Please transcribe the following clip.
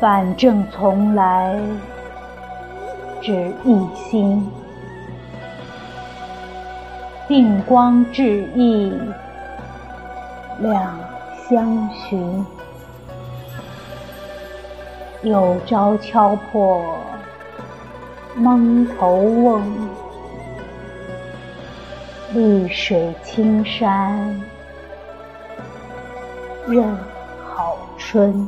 反正从来只一心，定光致意两相寻。有朝敲破蒙头瓮，绿水青山任好春。